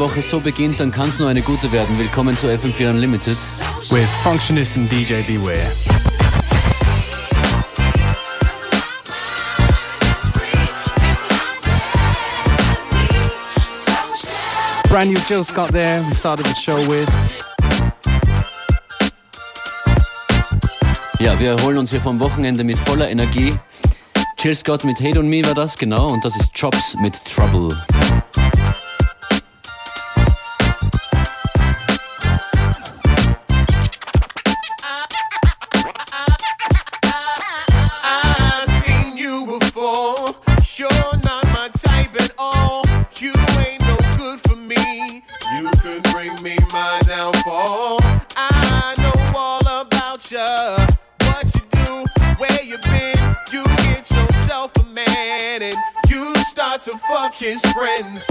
Woche so beginnt, dann kann es nur eine gute werden. Willkommen zu FM4 Unlimited. With Functionist and DJ Beware. Brand new Jill Scott there, we started the show with. Ja, wir erholen uns hier vom Wochenende mit voller Energie. Jill Scott mit Hate on Me war das, genau, und das ist Chops mit Trouble. Friends.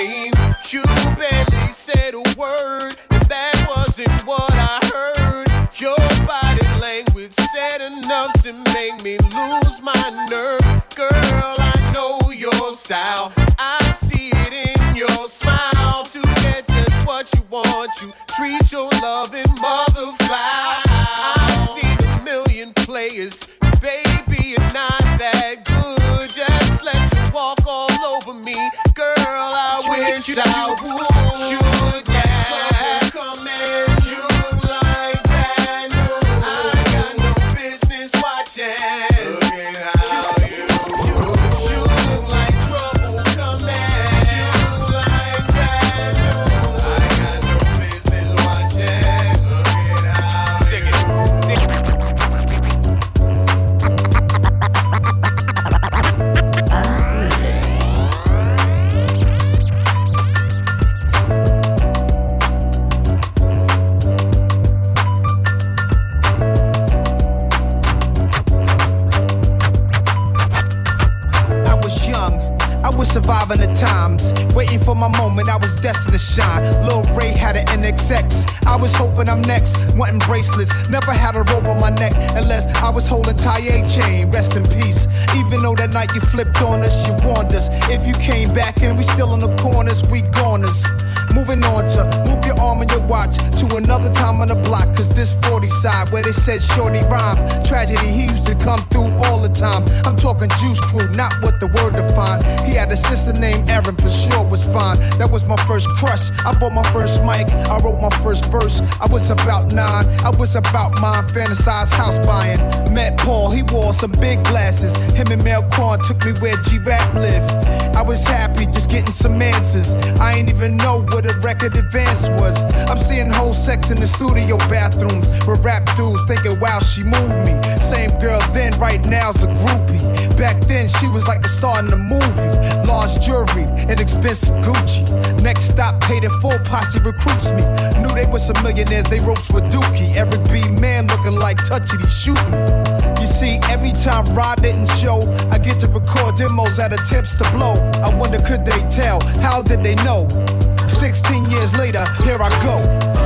You barely said a word, and that wasn't what I heard. Your body language said enough to make me lose my nerve. Girl, I know your style. I see it in your smile. To get just what you want, you treat your love in Southwood. Never had a rope on my neck unless I was holding Taye chain. Rest in peace. Even though that night you flipped on us, you warned us. If you came back and we still in the corners, we goners. To another time on the block. Cause this 40 side where they said shorty rhyme. Tragedy, he used to come through all the time. I'm talking juice crew, not what the word defined. He had a sister named Erin, for sure was fine. That was my first crush. I bought my first mic, I wrote my first verse. I was about nine, I was about mine, fantasized house buying. Met Paul, he wore some big glasses. Him and Mel Korn took me where G Rap lived. I was happy just getting some answers. I ain't even know what a record advance was. I'm seeing whole sex in the studio bathrooms with rap dudes thinking, wow, she moved me. Same girl then, right now's a groupie. Back then, she was like the star in the movie. Large jewelry and expensive Gucci. Next stop, paid in full, posse recruits me. Knew they were some millionaires, they ropes with Dookie. Every B man looking like touchy, shoot me. You see, every time Rod didn't show, I get to record demos at attempts to blow. I wonder, could they tell? How did they know? 16 years later, here I go.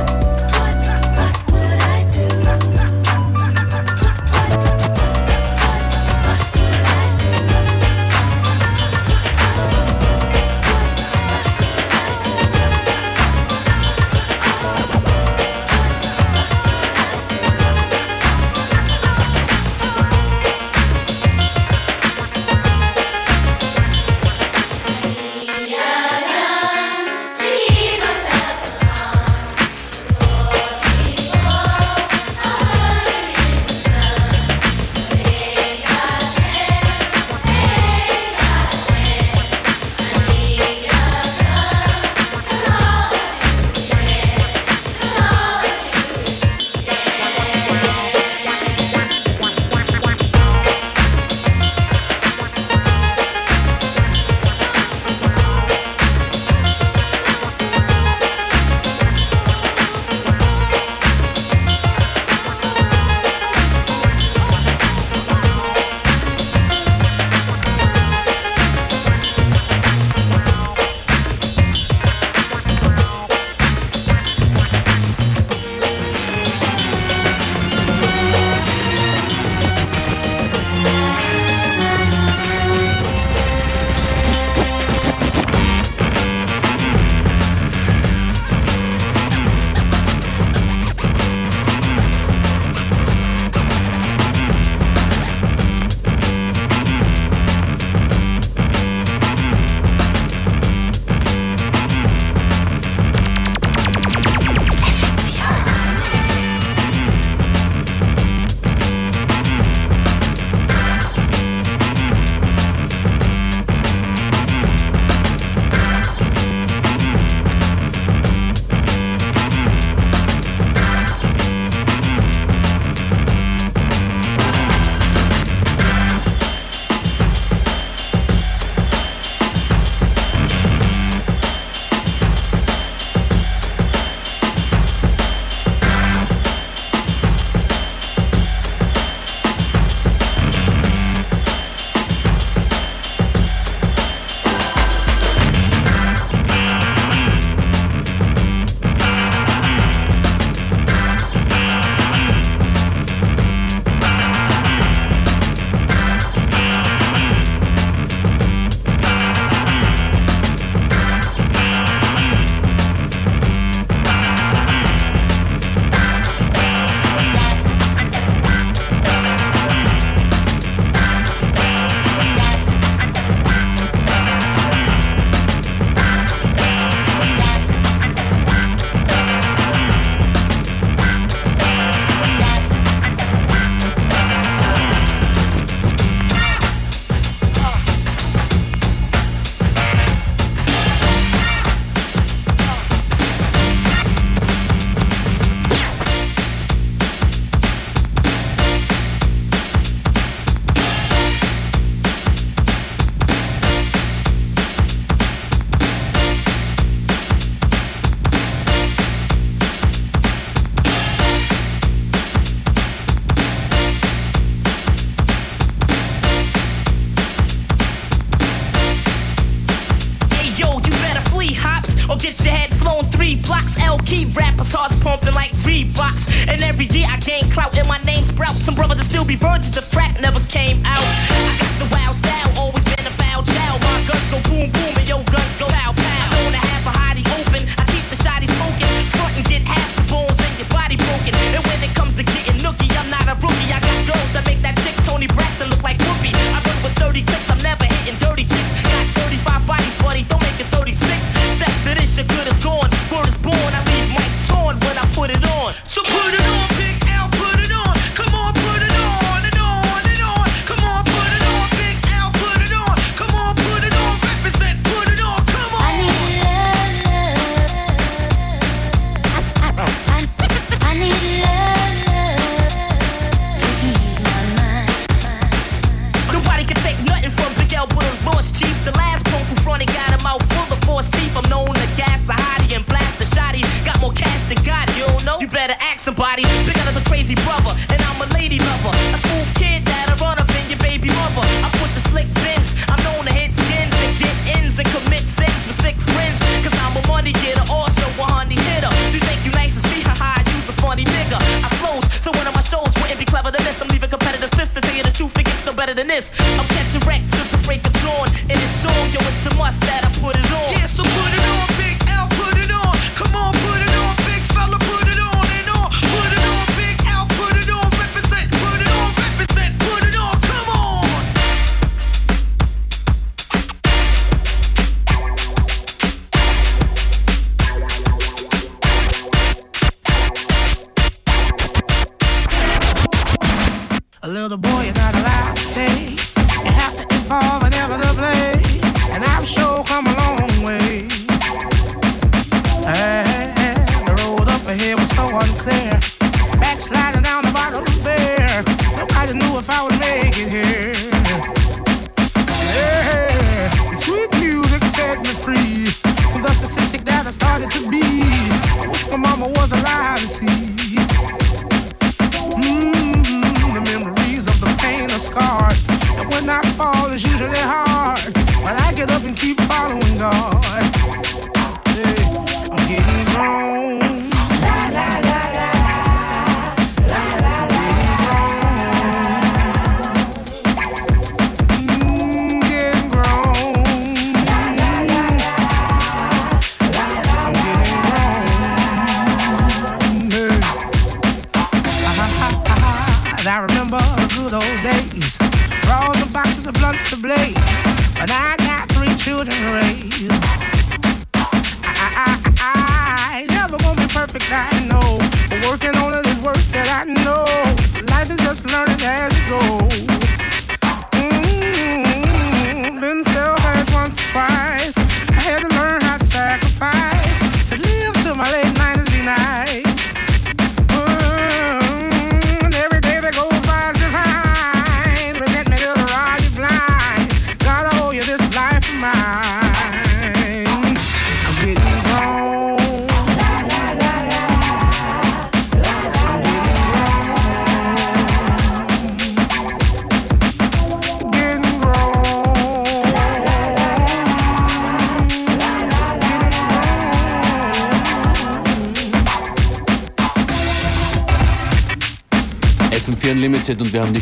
pumping like Reeboks. And every year I gain clout and my name sprouts. Some brothers that still be virgins, the trap never came out. I got the wild style.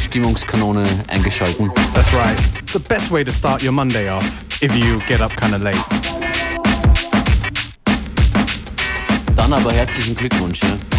Stimmungskanone eingeschalten. That's right. The best way to start your Monday off if you get up kinda late. Dann aber herzlichen Glückwunsch. Ja.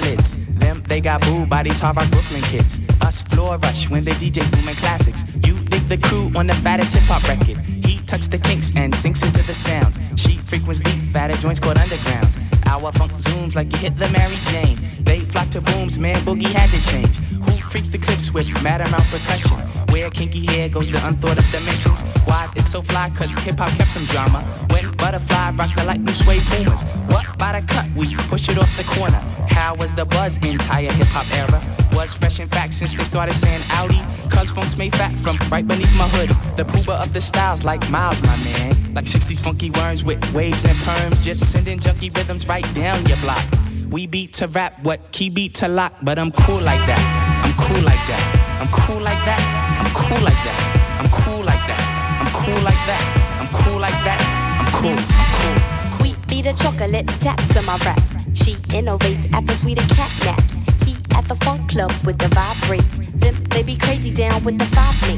Lids. Them, they got by these Harvard Brooklyn kids. Us floor rush when they DJ booming classics. You dig the crew on the fattest hip hop record. He tucks the kinks and sinks into the sounds. She frequents deep, fatter joints called undergrounds. Our funk zooms like you hit the Mary Jane. They flock to booms, man, boogie had to change. Who freaks the clips with mad amount percussion? Where kinky hair goes to unthought of dimensions. Why is it so fly? Cause hip hop kept some drama. When butterfly rock the light blue suede boomers. What by the cut? We push it off the corner. How was the buzz entire hip hop era? Was fresh in fact since they started saying Audi. Cause funk's made fat from right beneath my hood. The pooba of the styles like Miles, my man. Like 60s funky worms with waves and perms. Just sending junky rhythms right down your block. We beat to rap, what key beat to lock, but I'm cool like that. I'm cool like that. I'm cool like that. I'm cool like that. I'm cool like that. I'm cool like that. I'm cool like that. I'm cool. I'm cool. We be the chocolates, taps on my raps. She innovates after sweeter cat naps. He at the funk club with the vibrate. Them they be crazy down with the five me.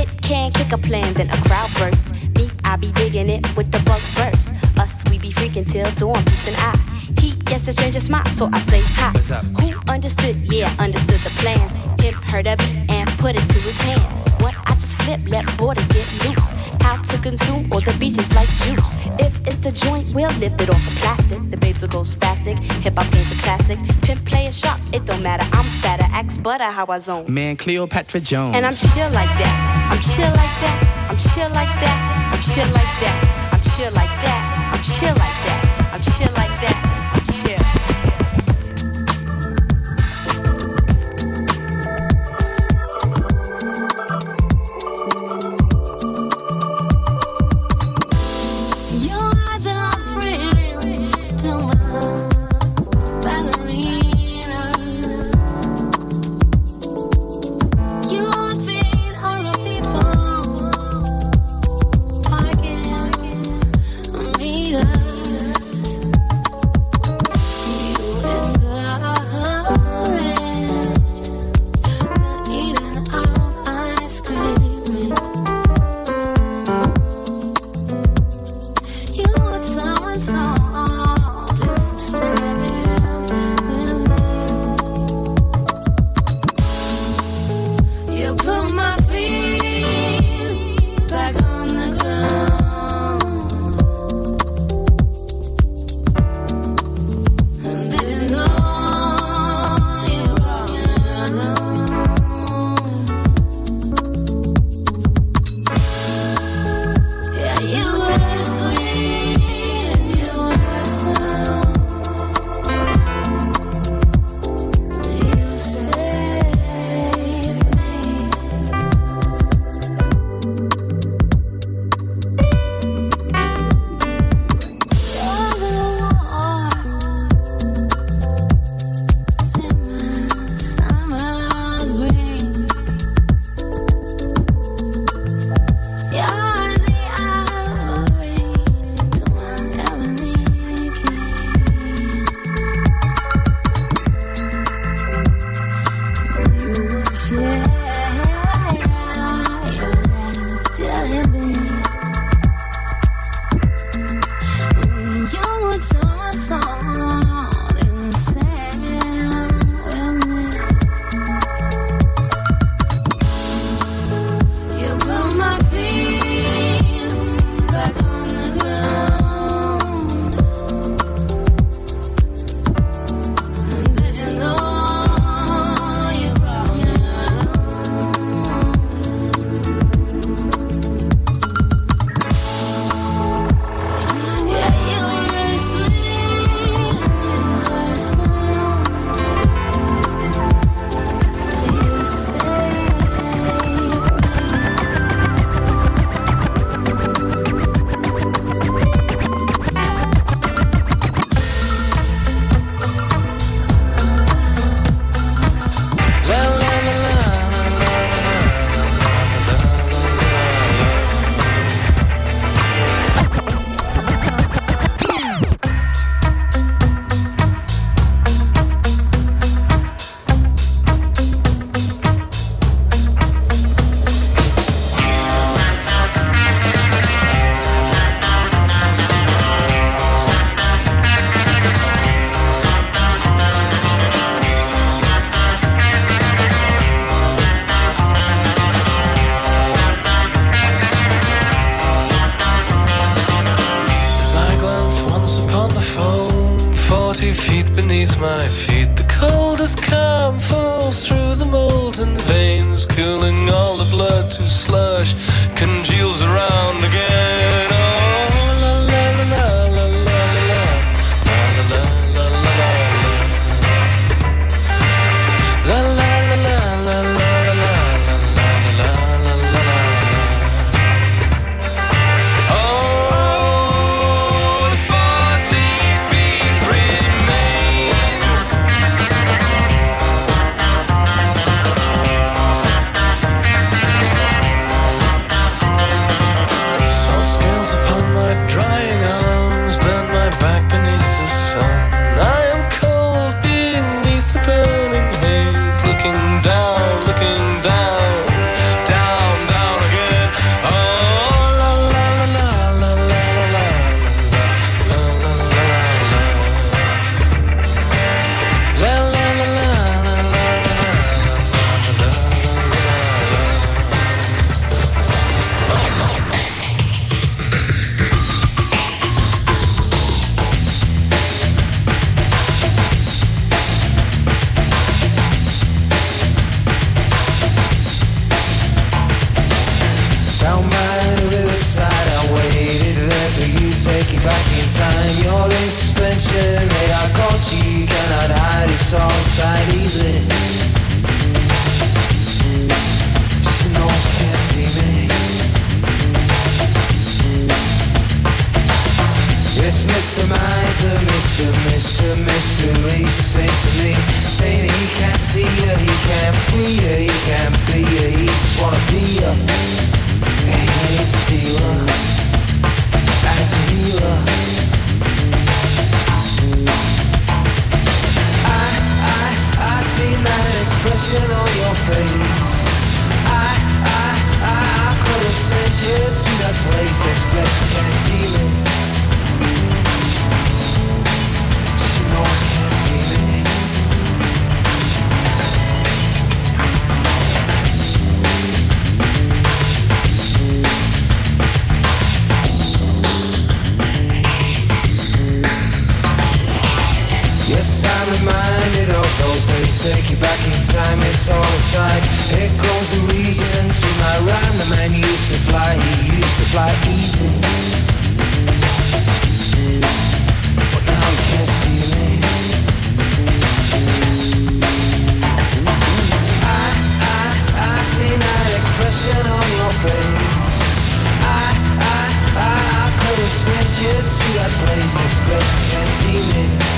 It can kick a plan, then a crowd burst. Me, I be digging it with the bug verse. Us, we be freaking till dawn beats an eye. He gets a stranger smile, so I say hi. What's up? Who understood? Yeah, understood the plans. Him heard of it and put it to his hands. What I just flip, let borders get loose. How to consume all the beaches like juice. If it's the joint, we'll lift it off the plastic. The babes will go spastic. Hip hop game's a classic. Pimp play a shot, it don't matter. I'm fatter, axe butter how I zone. Man, Cleopatra Jones. And I'm chill like that. I'm chill like that. I'm chill like that. I'm chill like that. I'm chill like that. I'm chill like that. I'm chill like that. face. I, I, I, I could have sent you to that place. Express side. Here comes the reason. To my rhyme The man used to fly, he used to fly easy. But now he can't see me. I, I, I see that expression on your face. I, I, I, I could have sent you to that place. Expression can't see me.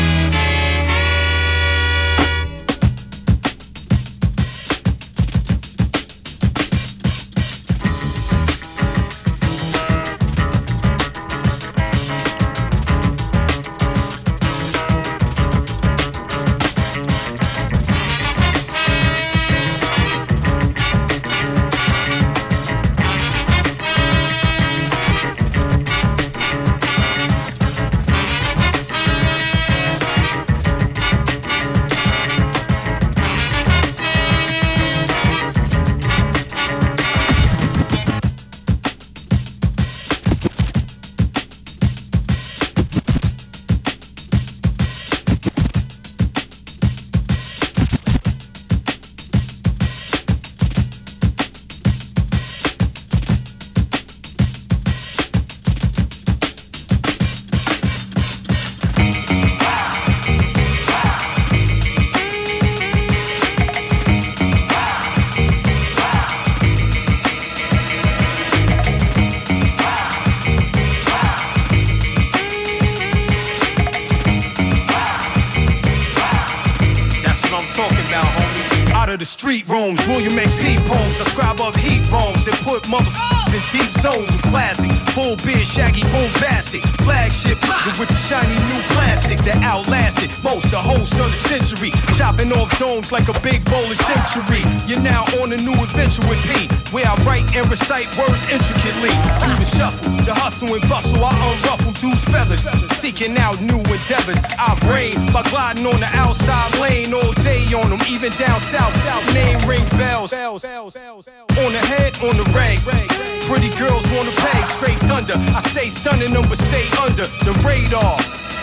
Out of the street rooms, William XP poems. I scribe up heat bones and put motherfuckers in deep zones with classic. Full beard, shaggy, bombastic. Flagship, with the shiny new plastic that outlasted most the host of the century. Chopping off domes like a big bowl of century. You're now on a new adventure with P, where I write and recite words intricately. Through the shuffle, the hustle and bustle, I unruffle dudes' feathers. Seeking out new endeavors. I've reigned by gliding on the outside lane all day on them, even down south. South name ring bells. On the head, on the rag. Pretty girls wanna pay straight thunder. I stay stunning them, but stay under the radar.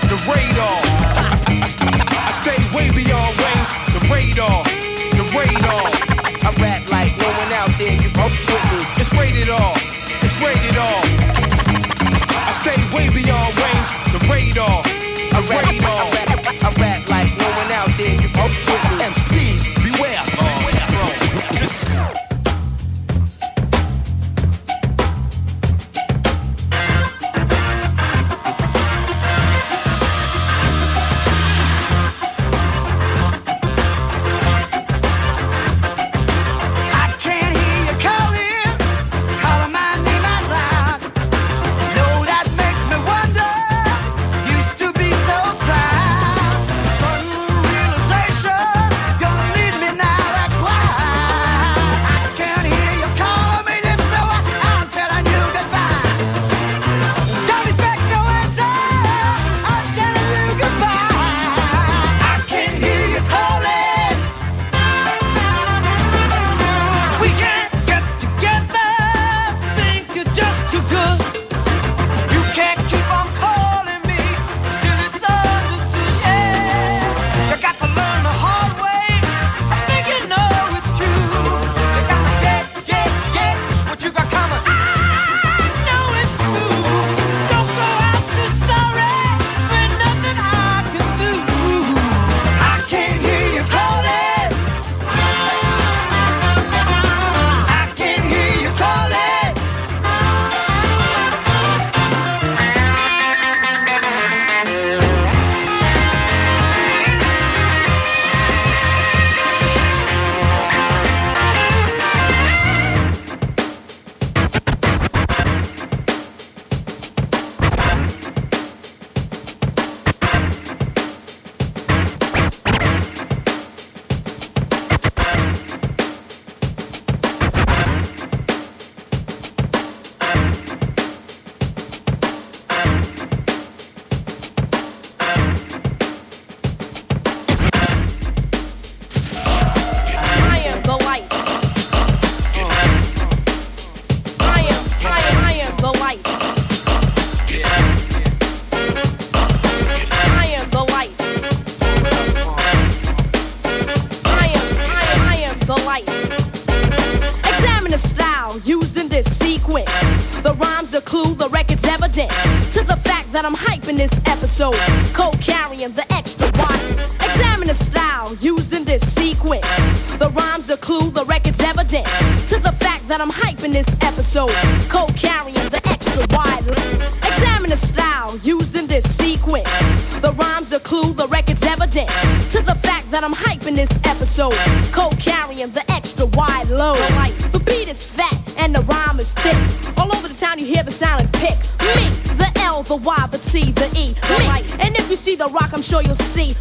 The radar. I stay way beyond range. The radar. The radar. I rap like no one out there can fuck with me. It's rated R. It's rated R. I stay way beyond range. The radar. I rap, I rap, I rap like no one out there can fuck with me. Co-carrying the extra wide. Examine the style used in this sequence. The rhymes, the clue, the record's evidence to the fact that I'm hyping this episode. Co-carrying the extra wide load. The beat is fat and the rhyme is thick. All over the town you hear the sound and pick. Me, the L, the Y, the T, the E. Me. And if you see the rock, I'm sure you'll see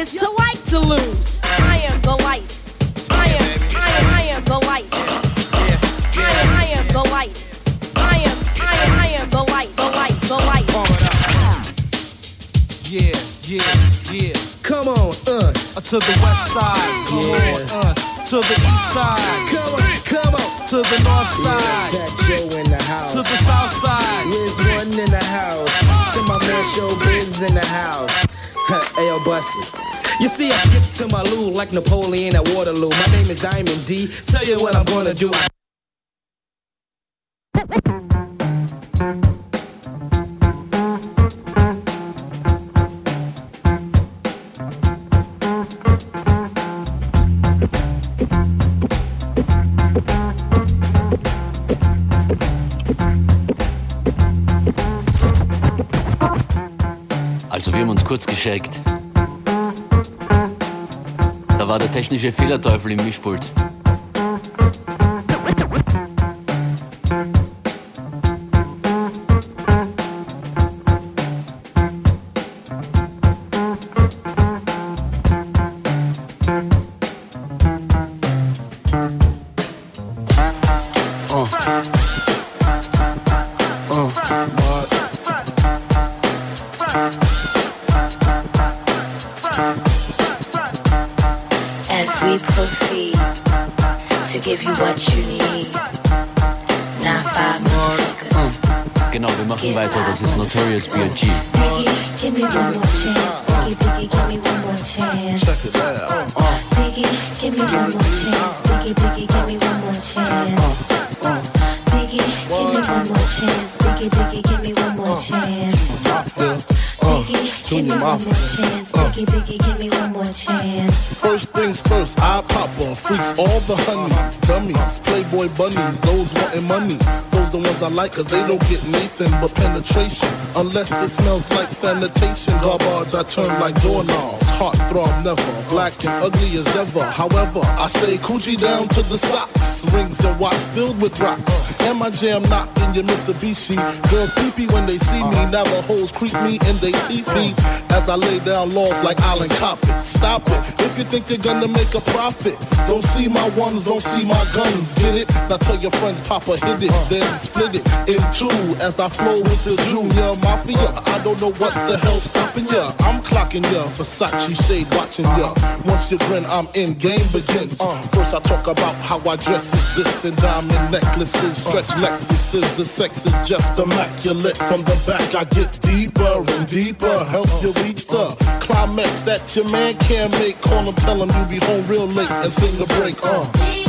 is to like to lose. I am the light. I am, I am, I am the light. I am, I am the light. I am, I am, I am the light, the light, the light. Yeah, yeah, yeah. Come on, uh, to the west side. Come on, uh, to the east side. Come on, come on, to the north side. Fat Joe in the house. To the south side. Where's one in the house? To my man Showbiz in the house. You see, I skip to my loo like Napoleon at Waterloo. My name is Diamond D. Tell you what I'm gonna do. Also verschenkt. Da war der technische Fehlerteufel im Mischpult. As we proceed to give you what you need. Now five more seconds. Genau, wir machen weiter. Das ist Notorious B.I.G. Biggie, give me one more chance. Biggie, Biggie, give me one more chance. Check it out. Biggie, give me one more chance. Biggie, Biggie, give me one more chance. Biggie, give me one more chance. Biggie, Biggie, give me one more chance. Biggie, give me one more chance. Uh. Biggie, Biggie, give me one more chance. First things first, I pop on freaks, all the honeys, dummies, playboy bunnies, those wanting money. Those the ones I like, cause they don't get Nathan but penetration. Unless it smells like sanitation. Garbage, I turn like doorknobs. Heart throb never, black and ugly as ever. However, I stay coochie down to the socks. Rings and watch filled with rocks. And my jam knocked in your Mitsubishi. Girls peepee when they see me. Navajos creep me and they teepee. As I lay down laws like Island Coppet. Stop it. If you think you're gonna make a profit, don't see my ones, don't see my guns. Get it? Now tell your friends, Papa hit it, then split it in two. As I flow with the Junior Mafia. I don't know what the hell's stopping ya. I'm clocking ya. Versace shade watching ya. Once you grin, I'm in. Game begins. First I talk about how I dress is this and diamond necklaces, stretch Lexuses. The sex is just immaculate. From the back I get deeper and deeper. Help you reach the climax that your man can't make. Call him, tell him you be home real late and sing the break. Uh.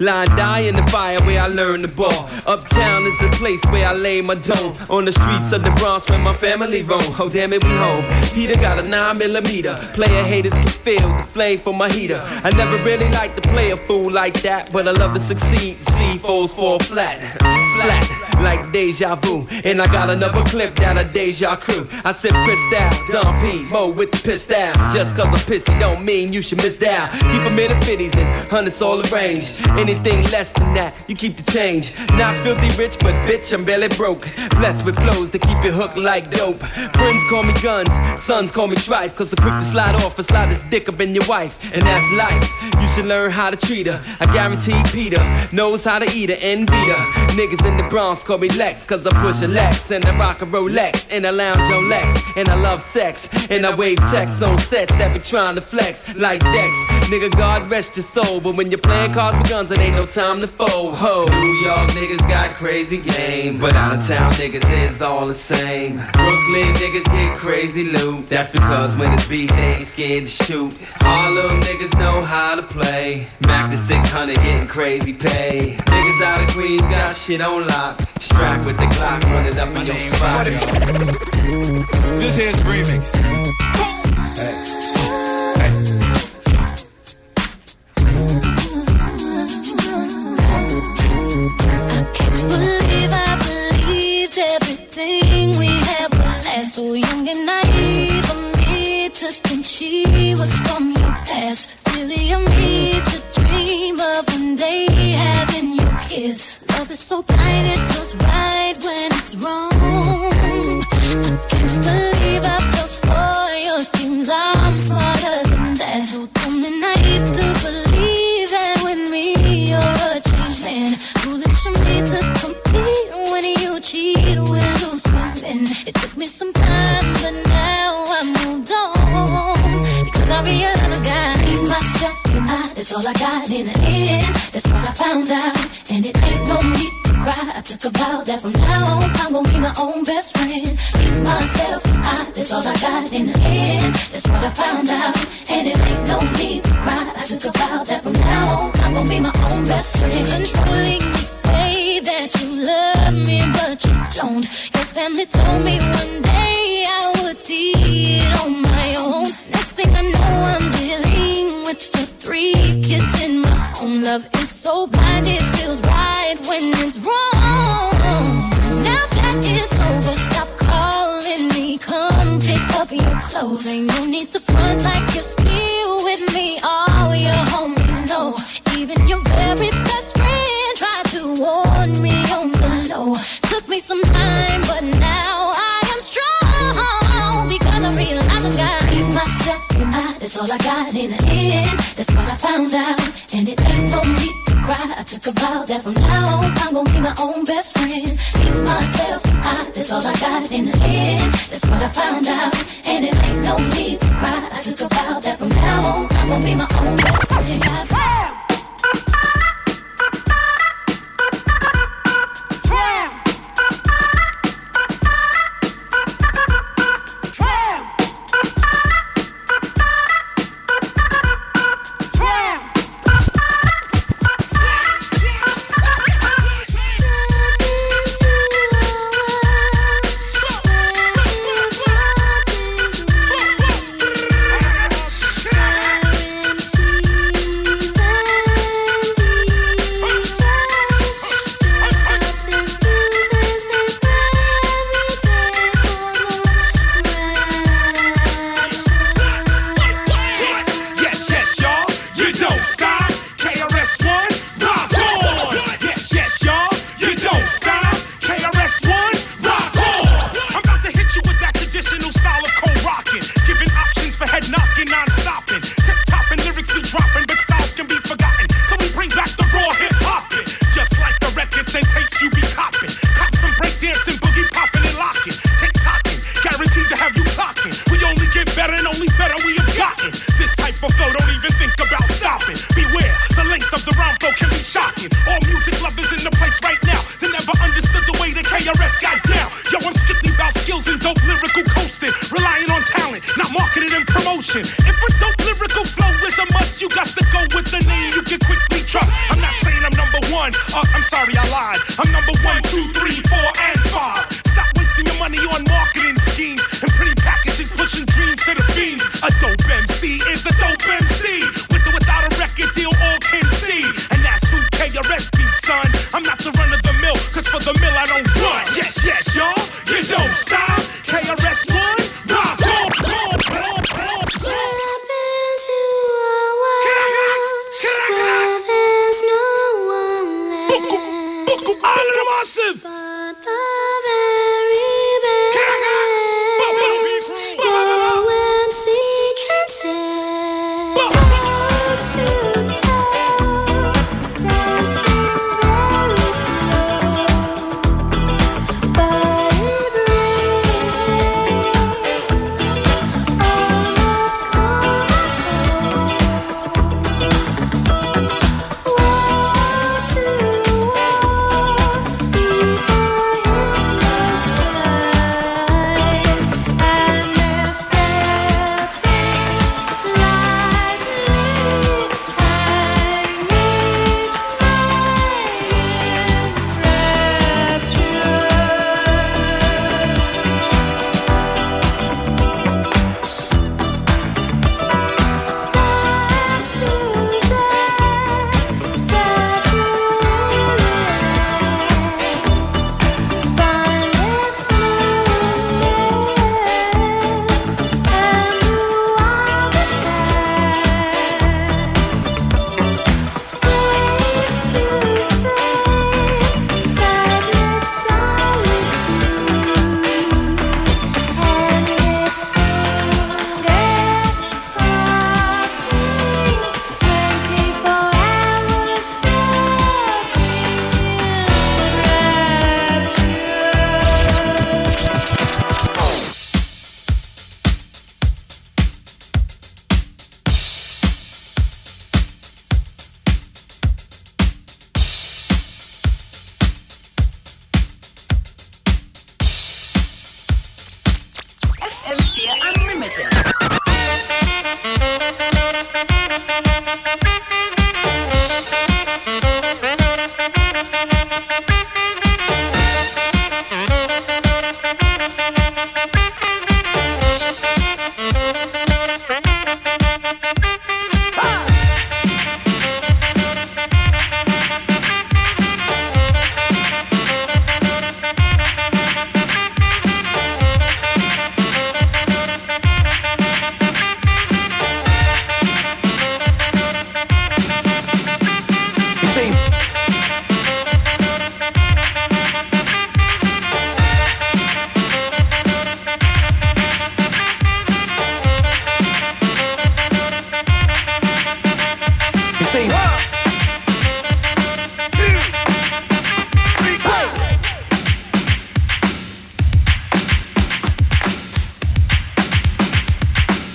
Line die in the fire where I learn the ball. Uptown is the place where I lay my dome. On the streets of the Bronx where my family roam. Oh damn it, we home. Peter got a 9 millimeter. Player haters can feel the flame from my heater. I never really liked to play a fool like that, but I love to succeed. See foes fall flat, flat like deja vu. And I got another clip that a deja crew. I pissed out, Don P, Mo with the pissed out. Just cause I'm pissy don't mean you should miss down. Keep them in the fifties and hundreds all arranged. Anything less than that, you keep the change. Not filthy rich, but bitch, I'm barely broke. Blessed with flows that keep you hooked like dope. Friends call me guns, sons call me trife. Cause I'm quick to slide off and slide his dick up in your wife. And that's life. You should learn how to treat her. I guarantee Peter knows how to eat her and beat her. Niggas in the Bronx call me Lex, cause I push a Lex and I rock a Rolex and I lounge on Lex and I love sex and I wave text on sets that be trying to flex like Dex. Nigga, God rest your soul, but when you're playing cards with guns, it ain't no time to fold. Ho, New York niggas got crazy game, but out of town niggas is all the same. Brooklyn niggas get crazy loot. That's because when it's beat, they ain't scared to shoot. Harlem niggas know how to play. Mac to 600 getting crazy pay. Niggas out of Queens got shit on lock. Strapped with the Glock running up in your spot. This here's remix. believe I believed everything we had would last. So young and naive of me to think she was from your past. Silly of me to dream of one day having your kiss. Love is so blind, it feels right when it's wrong. I can't and I. That's all I got in the end. That's what I found out. And it ain't no need to cry. I took a vow that from now on, I'm gonna be my own best friend. Me, myself, I. That's all I got in the end. That's what I found out. And it ain't no need to cry. I took a vow that from now on, I'm gonna be my own best friend. Controlling me, say that you love me, but you don't. Your family told me one day I would see it on my own. Love is so blind, it feels right when it's wrong. Now that it's over, stop calling me. Come pick up your clothes. Ain't no need to front like all I got in the end. That's what I found out, and it ain't no need to cry. I took a vow that from now on I'm gonna be my own best friend. Me, myself, I. That's all I got in the end. That's what I found out, and it ain't no need to cry. I took a vow that from now on I'm gonna be my own best friend.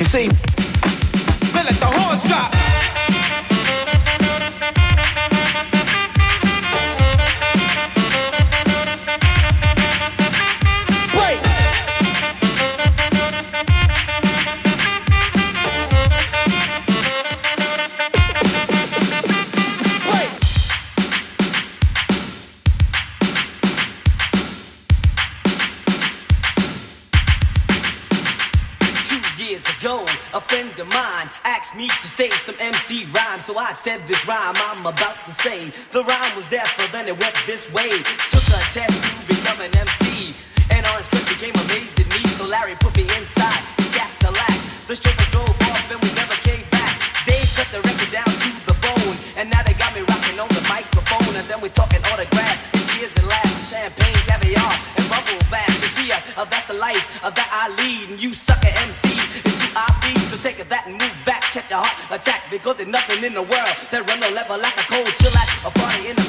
You see, then let the horns drop. said this rhyme I'm about to say. The rhyme was there, but then it went this way. nothing in the world. That run the level like a cold chill at a party in the